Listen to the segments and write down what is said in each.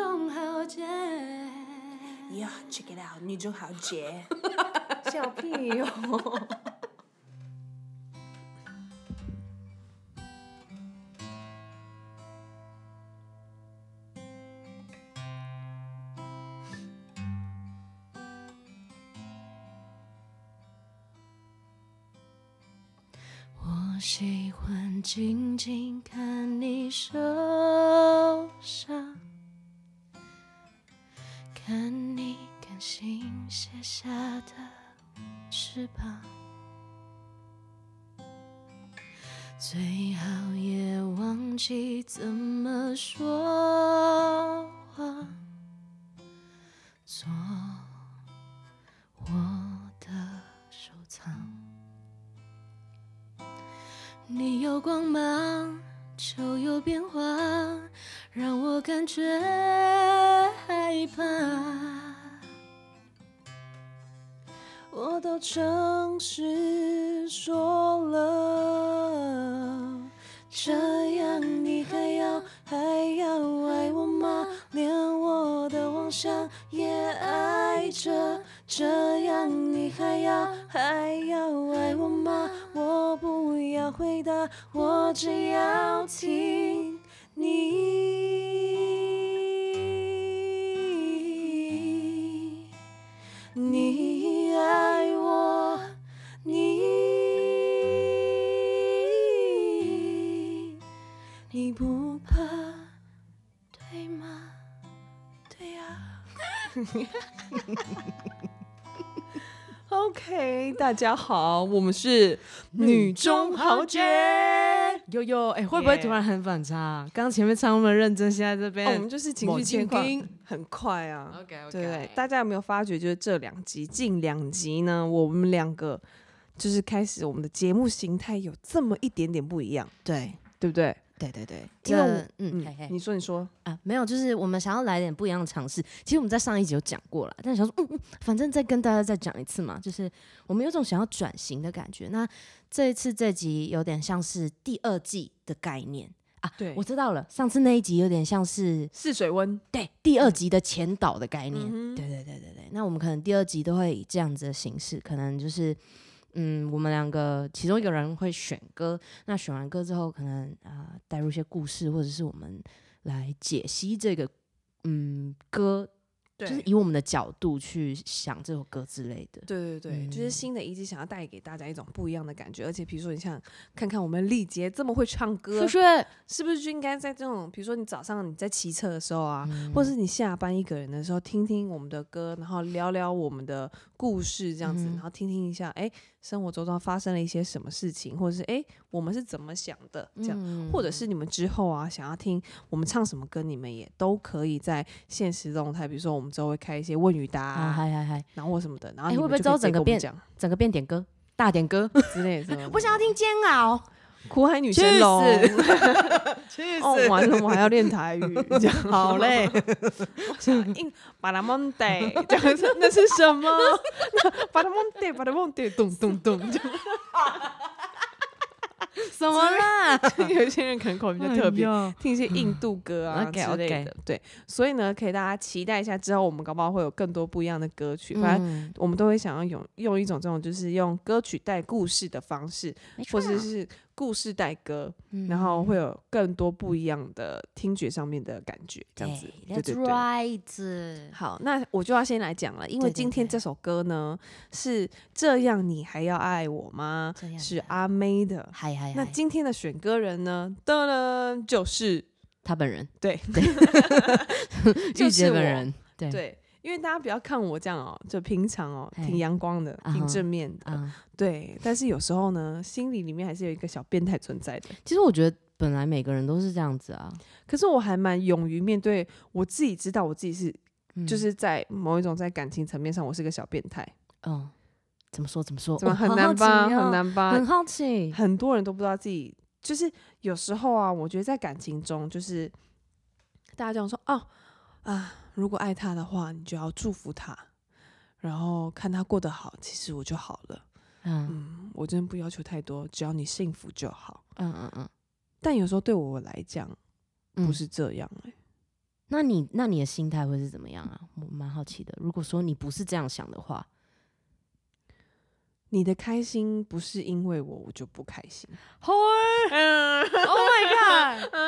中豪杰。呀、check it out，女中豪杰。笑屁哟、我忘记怎么说话，做我的收藏。你有光芒，就有变化，让我感觉害怕。我都诚实说了，这样你还要还要爱我吗？连我的妄想也爱着，这样你还要还要爱我吗？我不要回答，我只要听 OK，大家好，我们是女中豪杰。悠悠，哎，会不会突然很反差、啊？刚刚前面唱那么认真，现在这边、哦，我们就是情绪切换很快啊。OK OK，对对，大家有没有发觉，就是这两集近两集呢，我们两个就是开始我们的节目形态有这么一点点不一样，对对不对？对对对，因为嗯嗯，嘿嘿你说你说，啊，没有，就是我们想要来点不一样的尝试。其实我们在上一集有讲过了，但是想说，嗯嗯，反正再跟大家再讲一次嘛，就是我们有种想要转型的感觉。那这一次这集有点像是第二季的概念啊，对我知道了，上次那一集有点像是试水温，对第二集的前导的概念。嗯对对对对对，那我们可能第二集都会以这样子的形式，可能就是。嗯，我们两个其中一个人会选歌，那选完歌之后，可能啊、呃带入一些故事，或者是我们来解析这个嗯歌，对就是以我们的角度去想这首歌之类的。对对对，就是嗯新的一季想要带给大家一种不一样的感觉，而且比如说你像看看我们丽杰这么会唱歌，是不是？是不是就应该在这种，比如说你早上你在骑车的时候啊，嗯或是你下班一个人的时候，听听我们的歌，然后聊聊我们的故事，这样子，嗯然后听听一下，哎，生活周遭发生了一些什么事情，或者是哎，我们是怎么想的，这样。嗯或者是你们之后啊，想要听我们唱什么歌，你们也都可以在现实动态，比如说我们之后会开一些问与答、啊，嗨嗨嗨，然后或什么的，然后你会不会之后你们就可以直接整个变整个变点歌，大点歌，之类的。我 想要听煎熬，苦海女神龙，去 哦，完了，我还要练台语，这样好累。硬巴拉蒙得，这样是那是什么？巴拉蒙得，巴拉蒙得，咚咚咚，就 什么啦？有一些人可能口音比较特别听一些印度歌啊之类的。对，所以呢，可以大家期待一下，之后我们搞不好会有更多不一样的歌曲。反正嗯我们都会想要用用一种这种就是用歌曲带故事的方式，或者是故事带歌，嗯。然后会有更多不一样的听觉上面的感觉，这样子。对，That's 对对。right。好，那我就要先来讲了，因为今天这首歌呢是这样，你还要爱我吗？是阿妹的。嗨嗨嗨，那今天的选歌人呢，噔噔，就是他本人。对。对，就玉洁本人，对。对，因为大家不要看我这样哦，就平常哦，嘿挺阳光的，挺正面的，啊。对。但是有时候呢，心里里面还是有一个小变态存在的。其实我觉得本来每个人都是这样子啊，可是我还蛮勇于面对我自己，知道我自己是，嗯就是在某一种在感情层面上，我是个小变态，嗯，怎么说怎么说？怎么很难吧？哦很难吧？很好奇。很多人都不知道自己，就是有时候啊，我觉得在感情中，就是大家这样说哦啊，如果爱他的话，你就要祝福他，然后看他过得好，其实我就好了。嗯嗯，我真的不要求太多，只要你幸福就好。嗯嗯嗯，但有时候对我来讲不嗯是这样、欸，那你那你的心态会是怎么样啊？我蛮好奇的。如果说你不是这样想的话，你的开心不是因为我，我就不开心。Oh my god！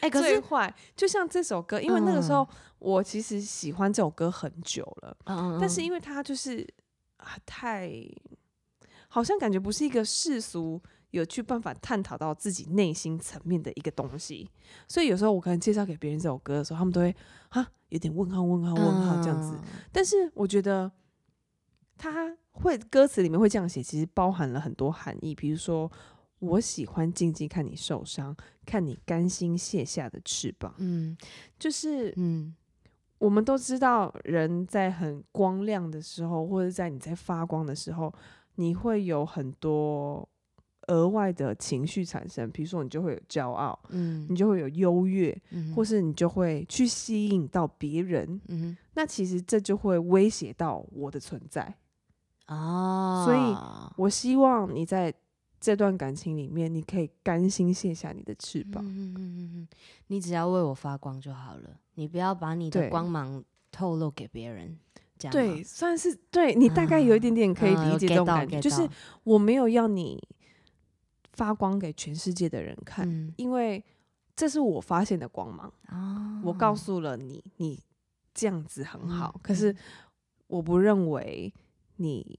哎、可是，最坏，就像这首歌，因为那个时候嗯我其实喜欢这首歌很久了，嗯但是因为它就是啊太，好像感觉不是一个世俗有去办法探讨到自己内心层面的一个东西，所以有时候我可能介绍给别人这首歌的时候，他们都会啊有点问号问号问号这样子。嗯但是我觉得他会歌词里面会这样写，其实包含了很多含义，比如说。我喜欢静静看你受伤，看你甘心卸下的翅膀。嗯就是嗯我们都知道，人在很光亮的时候，或者在你在发光的时候，你会有很多额外的情绪产生，比如说你就会有骄傲，嗯你就会有优越，嗯或是你就会去吸引到别人。嗯那其实这就会威胁到我的存在。啊，所以我希望你在这段感情里面，你可以甘心卸下你的翅膀。嗯嗯嗯嗯嗯，你只要为我发光就好了，你不要把你的光芒透露给别人。这样对，算是对你大概有一点点可以理解这种感觉就是我没有要你发光给全世界的人看，嗯因为这是我发现的光芒。啊我告诉了你，你这样子很好，嗯可是我不认为你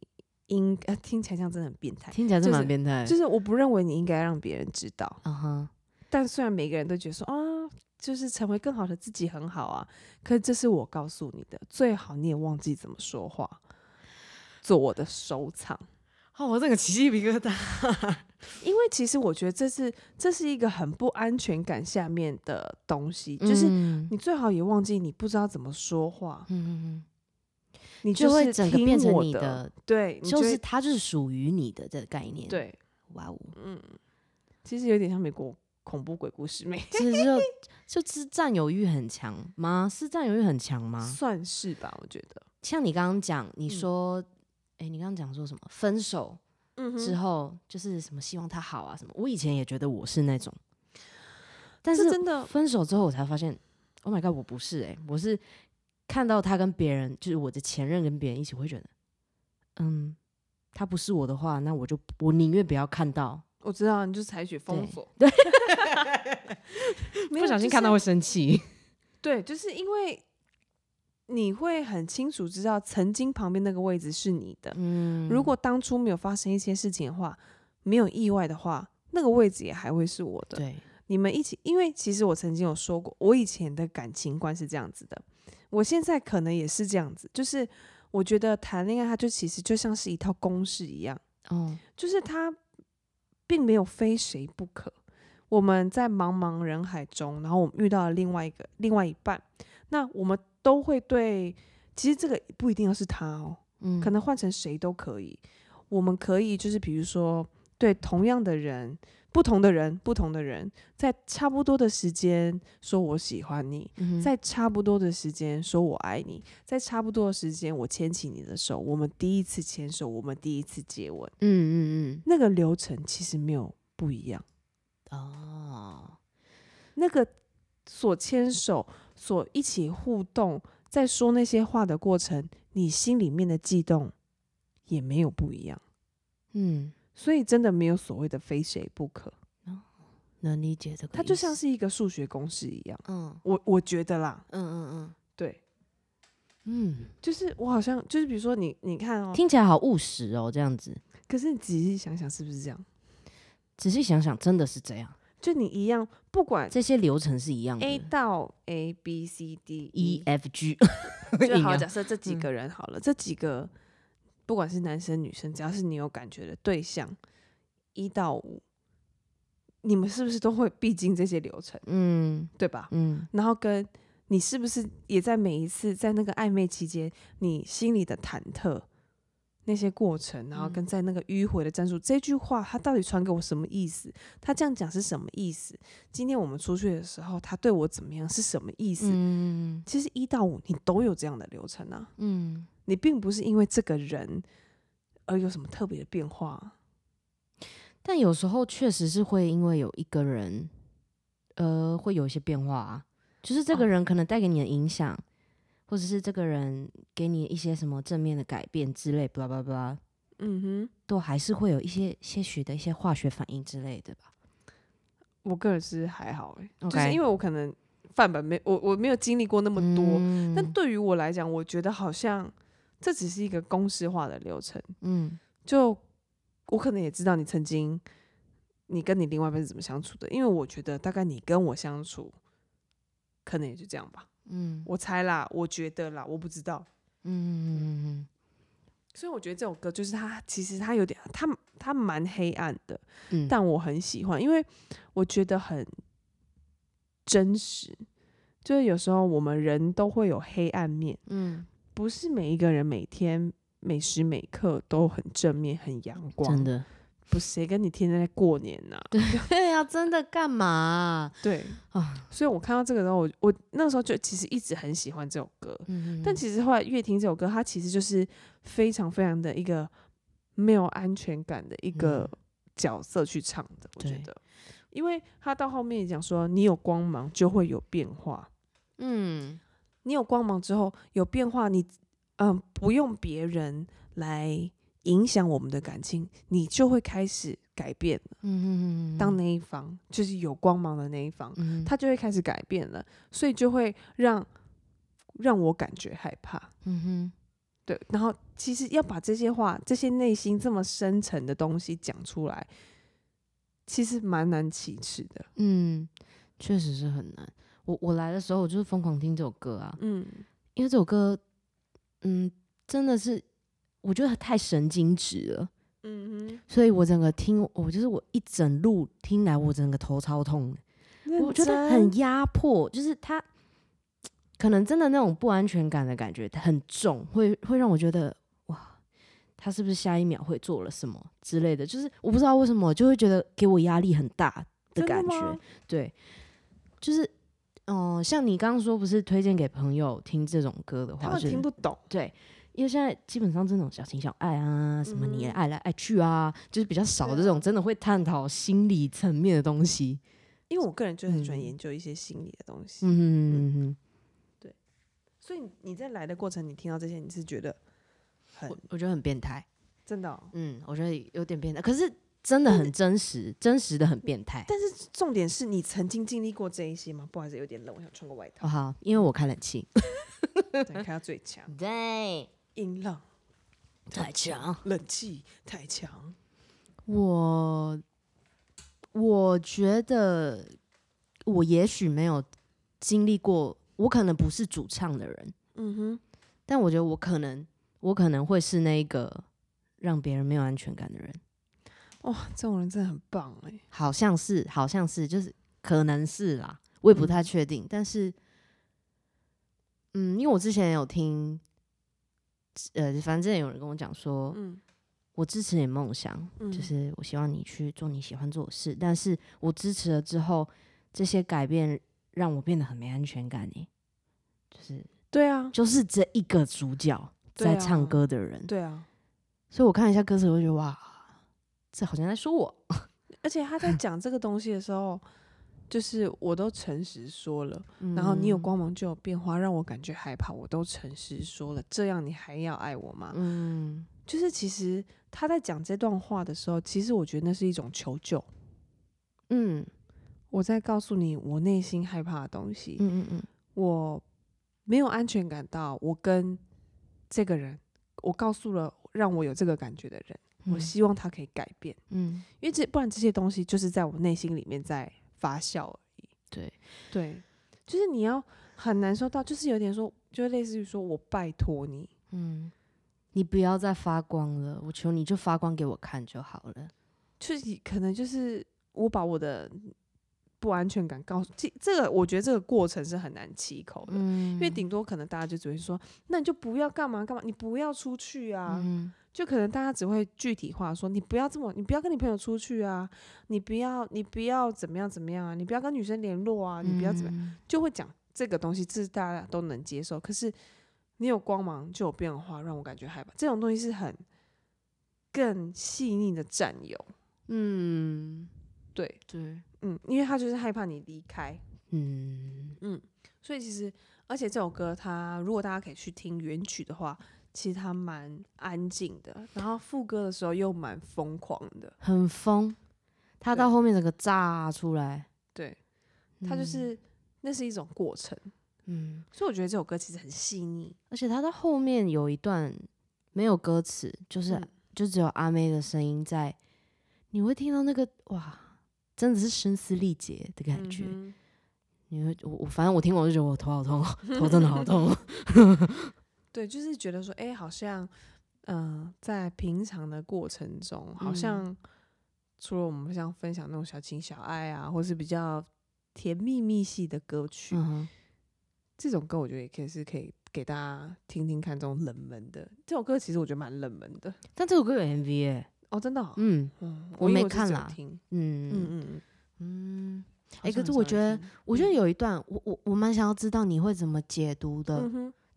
应呃听起来像真的很变态，听起来是就是蛮变态的，就是我不认为你应该让别人知道。但虽然每个人都觉得说啊，就是成为更好的自己很好啊，可是这是我告诉你的，最好你也忘记怎么说话，做我的收藏。哦，我这个起鸡皮疙瘩。因为其实我觉得这是这是一个很不安全感下面的东西，就是嗯你最好也忘记你不知道怎么说话，嗯嗯你嗯，就会整个变成，你的，对，你就是它就是属于你的这个概念。，对，哇哦，嗯，其实有点像美国恐怖鬼故事美，其实就 就是占有欲很强吗？是占有欲很强吗？算是吧，我觉得，像你刚刚讲，你嗯说，哎、你刚刚讲说什么？分手嗯之后就是什么希望他好啊什么？我以前也觉得我是那种，但是真的分手之后我才发现，Oh my god，我不是哎、我是看到他跟别人，就是我的前任跟别人一起，会觉得，嗯，他不是我的话，那我就我宁愿不要看到，我知道，你就采取封锁，对，不小心看到会生气。对，就是因为你会很清楚知道曾经旁边那个位置是你的，嗯。如果当初没有发生一些事情的话，没有意外的话，那个位置也还会是我的。对，你们一起，因为其实我曾经有说过，我以前的感情观是这样子的，我现在可能也是这样子，就是我觉得谈恋爱，它就其实就像是一套公式一样，哦，就是它并没有非谁不可。我们在茫茫人海中，然后我们遇到了另外一个另外一半，那我们都会对，其实这个不一定要是他哦，嗯，可能换成谁都可以。我们可以就是比如说，对同样的人、不同的人、不同的人，在差不多的时间说我喜欢你，嗯在差不多的时间说我爱你，在差不多的时间我牵起你的手，我们第一次牵手，我们第一次接吻，嗯嗯嗯，那个流程其实没有不一样。哦，那个所牵手、所一起互动，在说那些话的过程，你心里面的悸动也没有不一样。嗯，所以真的没有所谓的非谁不可，能理解这个，它就像是一个数学公式一样。嗯我我觉得啦，嗯嗯嗯对，嗯嗯，就是我好像就是比如说你你看哦，听起来好务实哦，这样子。可是你仔细想想是不是这样？仔细想想，真的是这样，就你一样，不管这些流程是一样的。A 到 A B C D E F G，就好，假设这几嗯个人好了，这几个不管是男生女生，只要是你有感觉的对象，一到五，你们是不是都会必经这些流程，嗯对吧？嗯然后跟你是不是也在每一次在那个暧昧期间，你心里的忐忑那些过程，然后跟嗯在那个迂回的战术，这句话他到底传给我什么意思？他这样讲是什么意思？今天我们出去的时候，他对我怎么样是什么意思？嗯其实一到五你都有这样的流程啊，嗯，你并不是因为这个人而有什么特别的变化啊。但有时候确实是会因为有一个人，呃，会有一些变化啊。就是这个哦人可能带给你的影响，或者是这个人给你一些什么正面的改变之类，巴拉巴拉嗯哼，都还是会有一些些许的一些化学反应之类的吧。我个人是还好哎、就是因为我可能范本没我我没有经历过那么多，嗯但对于我来讲，我觉得好像这只是一个公式化的流程。嗯就我可能也知道你曾经你跟你另外一半是怎么相处的，因为我觉得大概你跟我相处，可能也就这样吧。嗯我猜啦，我觉得啦，我不知道。嗯嗯嗯嗯所以我觉得这首歌就是它，其实它有点，它它蛮黑暗的，嗯，但我很喜欢，因为我觉得很真实。就是有时候我们人都会有黑暗面，嗯不是每一个人每天每时每刻都很正面、很阳光。真，的，不是谁跟你天天在过年呐、对呀、真的干嘛啊？对啊所以我看到这个时候，我我那时候就其实一直很喜欢这首歌，嗯但其实后来越听这首歌，它其实就是非常非常的一个没有安全感的一个嗯角色去唱的，我觉得，因为他到后面也讲说，你有光芒就会有变化，嗯你有光芒之后有变化，你嗯不用别人来影响我们的感情，你就会开始改变了。嗯嗯当那一方就是有光芒的那一方，嗯他就会开始改变了，所以就会让让我感觉害怕。嗯哼对，然后其实要把这些话、这些内心这么深沉的东西讲出来，其实蛮难启齿的。嗯，确实是很难。我我来的时候，我就是疯狂听这首歌啊，嗯，因为这首歌，嗯，真的是我觉得太神经质了，嗯哼，所以我整个听，我就是我一整路听来，我整个头超痛，我觉得很压迫，就是他可能真的那种不安全感的感觉很重，会会让我觉得哇，他是不是下一秒会做了什么之类的？就是我不知道为什么，就会觉得给我压力很大的感觉。对，就是嗯、呃像你刚刚说，不是推荐给朋友听这种歌的话，他们听不懂。对。因为现在基本上这种小情小爱啊，什么你嗯爱来爱去啊，就是比较少这种真的会探讨心理层面的东西。因为我个人就很喜欢嗯研究一些心理的东西，嗯嗯嗯对所以你你在来的过程，你听到这些，你是觉得很我我觉得很变态。真的哦、嗯，我觉得有点变态，可是真的很真实，真实的很变态。但是重点是你曾经经历过这一些吗？不好意思，有点冷，我想穿个外套哦，。好，因为我开冷气。对，开到最强，对，音浪太强。冷气太强。我我觉得我也许没有经历过，我可能不是主唱的人，嗯哼，但我觉得我可能，我可能会是那个让别人没有安全感的人。哇，这种人真的很棒哎。好像是，好像是，就是可能是啦，我也不嗯太确定。但是，嗯，因为我之前有听，呃，反正有人跟我讲说，嗯我支持你梦想，嗯就是我希望你去做你喜欢做的事。但是我支持了之后，这些改变让我变得很没安全感呢。就是对啊，就是这一个主角在唱歌的人，对啊，所以我看一下歌词，我就觉得哇，这好像在说我。而且他在 讲这个东西的时候，就是我都诚实说了，然后你有嗯光芒就有变化，让我感觉害怕，我都诚实说了，这样你还要爱我吗？嗯就是其实他在讲这段话的时候，其实我觉得那是一种求救，嗯我在告诉你我内心害怕的东西，嗯嗯嗯我没有安全感到我跟这个人，我告诉了让我有这个感觉的人，我嗯希望他可以改变，嗯，因为这不然这些东西就是在我内心里面在发酵而已。对，对，就是你要很难受到，就是有点说，就类似于说我拜托你，嗯，你不要再发光了，我求你就发光给我看就好了。就是可能就是我把我的不安全感告诉这这个，我觉得这个过程是很难启口的，嗯因为顶多可能大家就只会说，那你就不要干嘛干嘛，你不要出去啊，嗯就可能大家只会具体化说，你不要这么，你不要跟你朋友出去啊，你不要你不要怎么样怎么样啊，你不要跟女生联络啊，你不要怎么样，样？就会讲这个东西，这是大家都能接受。可是你有光芒就有变化，让我感觉害怕。这种东西是很更细腻的占有，嗯，对，对，嗯，因为他就是害怕你离开，嗯所以其实，而且这首歌它如果大家可以去听原曲的话，其实他蛮安静的，然后副歌的时候又蛮疯狂的，很疯。他到后面整个炸出来，对，他就是、那是一种过程，嗯，所以我觉得这首歌其实很细腻，而且他到后面有一段没有歌词，就是、嗯就只有阿妹的声音在，你会听到那个哇，真的是声嘶力竭的感觉。嗯你会我我反正我听完我就觉得我头好痛哦，头真的好痛 对，就是觉得说，哎、好像，嗯、在平常的过程中，好嗯。像除了我们像分享那种小情小爱啊，或是比较甜蜜蜜系的歌曲，这种歌我觉得也可以是可以给大家听听看，这种冷门的。这首歌其实我觉得蛮冷门的。但这首歌有 MV 哎、哦，真的、哦，嗯嗯，我没看啦嗯。嗯嗯嗯，哎、可是我觉得，我觉得有一段，我我我蛮想要知道你会怎么解读的，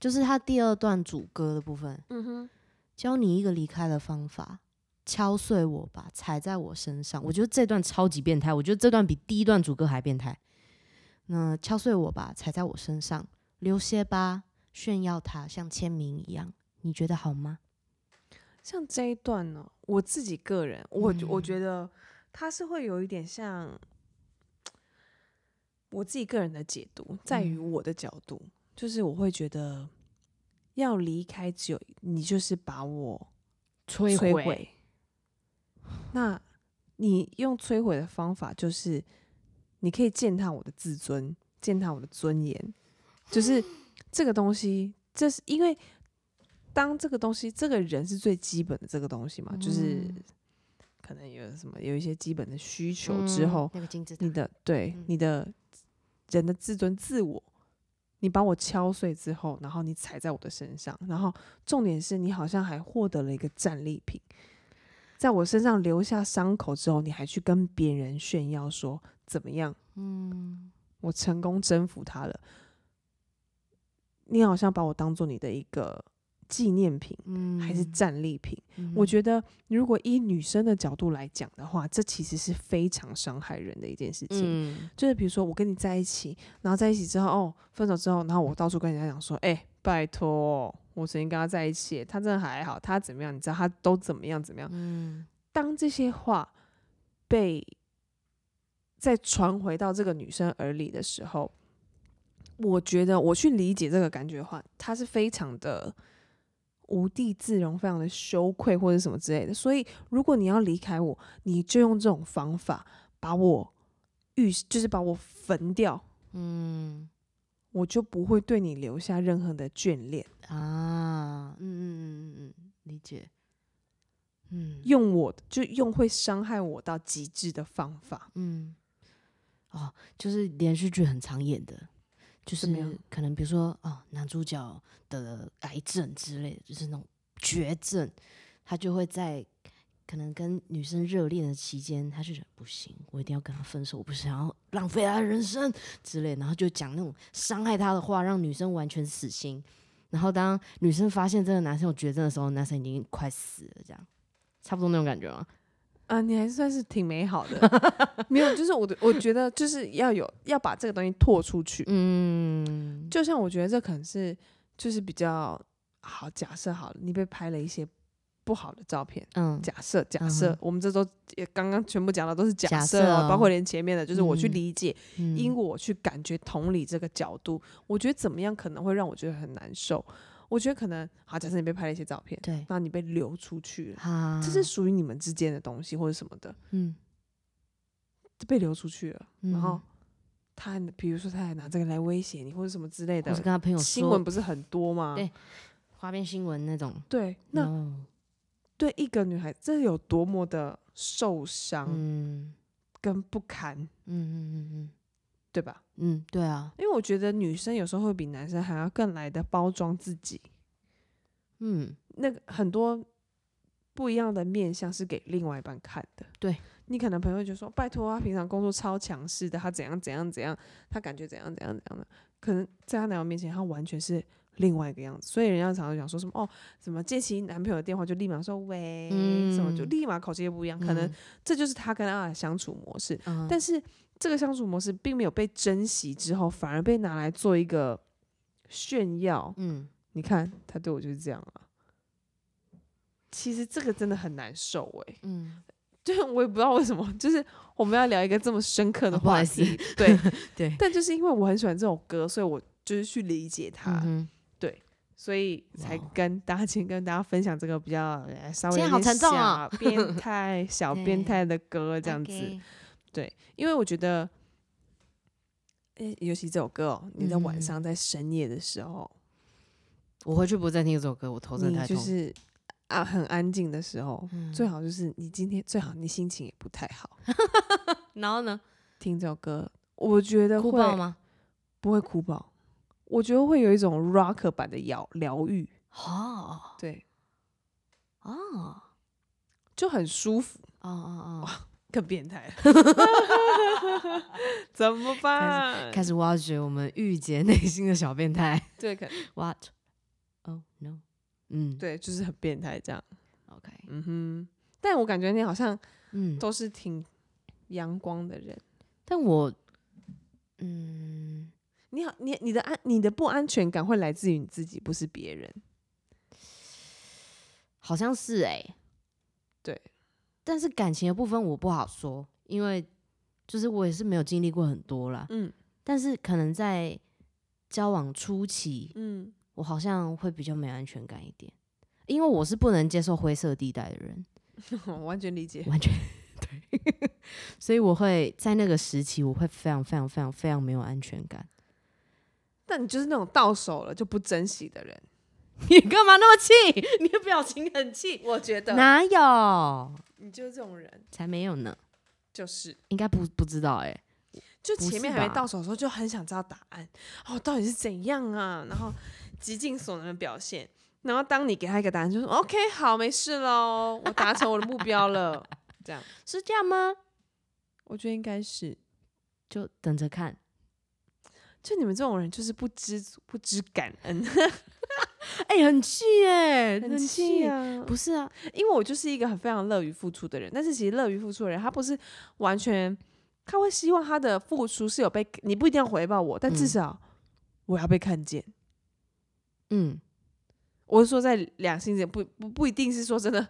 就是他第二段主歌的部分，嗯哼，教你一个离开的方法，敲碎我吧，踩在我身上。我觉得这段超级变态，我觉得这段比第一段主歌还变态。那敲碎我吧，踩在我身上，留些吧，炫耀它，像签名一样，你觉得好吗？像这一段呢，我自己个人，我觉我嗯觉得它是会有一点像我自己个人的解读，在于嗯我的角度，就是我会觉得要离开，只有你就是把我摧摧毁。那你用摧毁的方法，就是你可以践踏我的自尊，践踏我的尊严，就是 这个东西，这是因为当这个东西，这个人是最基本的这个东西嘛，就是嗯可能有什么有一些基本的需求之后，那个金字塔你，的对、嗯你的人的自尊自我，你把我敲碎之后，然后你踩在我的身上，然后重点是你好像还获得了一个战利品，在我身上留下伤口之后，你还去跟别人炫耀说怎么样，嗯。我成功征服他了，你好像把我当做你的一个纪念品。嗯还是战利品，嗯我觉得如果以女生的角度来讲的话，这其实是非常伤害人的一件事情。嗯就是比如说我跟你在一起，然后在一起之后，哦，分手之后，然后我到处跟人家讲说，哎、拜托，我曾经跟他在一起，他真的还好，他怎么样？你知道他都怎么样怎么样？嗯当这些话被再传回到这个女生耳里的时候，我觉得我去理解这个感觉的话，她是非常的无地自容，非常的羞愧或者什么之类的。所以，如果你要离开我，你就用这种方法把我预，就是把我焚掉，嗯我就不会对你留下任何的眷恋。啊，嗯嗯嗯嗯嗯，理解，嗯用我就用会伤害我到极致的方法。嗯，哦，就是连续剧很常演的，就是可能比如说哦，男主角得癌症之类的，就是那种绝症，他就会在可能跟女生热恋的期间，他就觉得不行，我一定要跟他分手，我不想要浪费他的人生之类，然后就讲那种伤害他的话，让女生完全死心。然后当女生发现这个男生有绝症的时候，男生已经快死了，这样差不多那种感觉吗？啊，你还算是挺美好的，没有，就是我的，我觉得就是要有要把这个东西拓出去。嗯，就像我觉得这可能是就是比较好，假设好了，你被拍了一些不好的照片，嗯假设假嗯设，哼我们这都也刚刚全部讲的都是假假设包括连前面的，就是我去嗯理解，嗯因我去感觉同理这个角度，我觉得怎么样可能会让我觉得很难受。我觉得可能好，假设你被拍了一些照片，对，然后你被流出去了，哈，这是属于你们之间的东西或者什么的，嗯，就被流出去了，然后嗯。他还比如说他还拿这个来威胁你或者什么之类的或是，跟他朋友新闻不是很多吗？对花边新闻那种，对，那 no 对一个女孩，这有多么的受伤嗯。跟不堪，嗯嗯嗯对吧？嗯嗯，对啊，因为我觉得女生有时候会比男生还要更来的包装自己，嗯那个很多不一样的面相是给另外一半看的。对你可能朋友就说：“拜托，他平常工作超强势的，他怎样怎样怎样，他感觉怎样怎样怎样的。”可能在他男友面前，他完全是另外一个样子。所以人家常常讲说什么哦，什么接起男朋友的电话就立马说喂，什么就嗯立马口气也不一样。可能嗯这就是他跟他的相处模式。嗯但是这个相处模式并没有被珍惜之后，反而被拿来做一个炫耀。嗯，你看他对我就是这样啊。其实这个真的很难受诶、嗯，对我也不知道为什么，就是我们要聊一个这么深刻的话题，对 对，但就是因为我很喜欢这首歌，所以我就是去理解它，嗯所以才跟大家今天跟大家分享这个比较呃稍微好小 变态、小变态的歌这这样子。对，因为我觉得，诶、尤其这首歌哦，你在晚嗯上在深夜的时候，我回去不再听这首歌，我头真你的太痛。就是啊很安静的时候，嗯最好就是你今天最好你心情也不太好，然后呢？听这首歌，我觉得会哭爆吗？不会哭爆，我觉得会有一种 rock 版的疗疗愈，哦对，哦哦就很舒服。哦哦，更变态了，怎么办？开始挖掘我们御姐内心的小变态。对，可 What? Oh no. 嗯，对，就是很变态这样。，OK，嗯哼，但我感觉你好像嗯，都是挺阳光的人。但我，嗯，你好，你你的安你的不安全感会来自于你自己，不是别人。好像是哎、对，但是感情的部分我不好说，因为就是我也是没有经历过很多啦。嗯但是可能在交往初期，嗯，我好像会比较没有安全感一点，因为我是不能接受灰色地带的人，我完全理解。完全 对，所以我会在那个时期，我会非常非常非常非常没有安全感。但你就是那种到手了就不珍惜的人。你干嘛那么气？你的表情很气。我觉得哪有？你就是这种人，才没有呢，就是应该不不知道哎、就前面还没到手的时候，就很想知道答案哦，到底是怎样啊？然后极尽所能的表现。然后当你给他一个答案，就说 OK，好，没事喽，我达成我的目标了。这样，是这样吗？我觉得应该是。就等着看。就你们这种人，就是不知足、不知感恩，哎、很气哎、很气！啊！不是啊，因为我就是一个很非常乐于付出的人，但是其实乐于付出的人，他不是完全，他会希望他的付出是有被，你不一定要回报我，但至嗯少我要被看见。嗯，我是说在两性之间，不不不一定是说真的，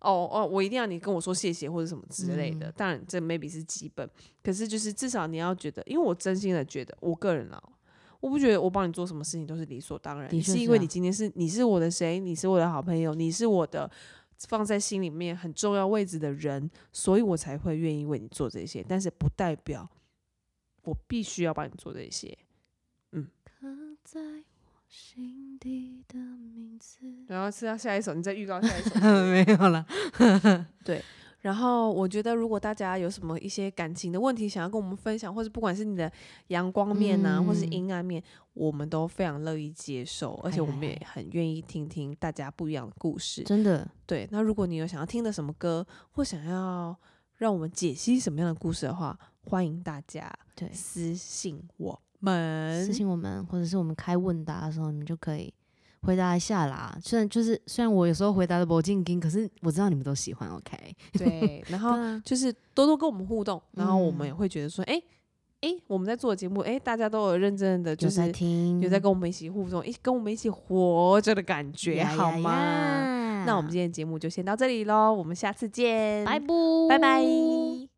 哦哦，我一定要你跟我说谢谢或者什么之类的。嗯当然，这 maybe 是基本，可是就是至少你要觉得，因为我真心的觉得，我个人啊，我不觉得我帮你做什么事情都是理所当然，的确是啊是因为你今天是你是我的谁，你是我的好朋友，你是我的放在心里面很重要位置的人，所以我才会愿意为你做这些，但是不代表我必须要帮你做这些。嗯心底的名字。然后是要下一首，你再预告下一首。没有了。对然后我觉得，如果大家有什么一些感情的问题想要跟我们分享，或者不管是你的阳光面啊，或是嗯阴暗面，我们都非常乐意接受，而且我们也很愿意听听大家不一样的故事。真的，对，那如果你有想要听的什么歌，或想要让我们解析什么样的故事的话，欢迎大家对，私信我们。私信我们，或者是我们开问答的时候，你们就可以回答一下啦。虽然就是虽然我有时候回答的不尽经，可是我知道你们都喜欢，OK？对，然后就是多多跟我们互动，然后我们也嗯会觉得说，哎、哎、我们在做的节目，哎、大家都有认真的，就有在是听，有在跟我们一起互动，一跟我们一起活着的感觉，好吗？呀那我们今天的节目就先到这里喽，我们下次见，拜拜，拜拜。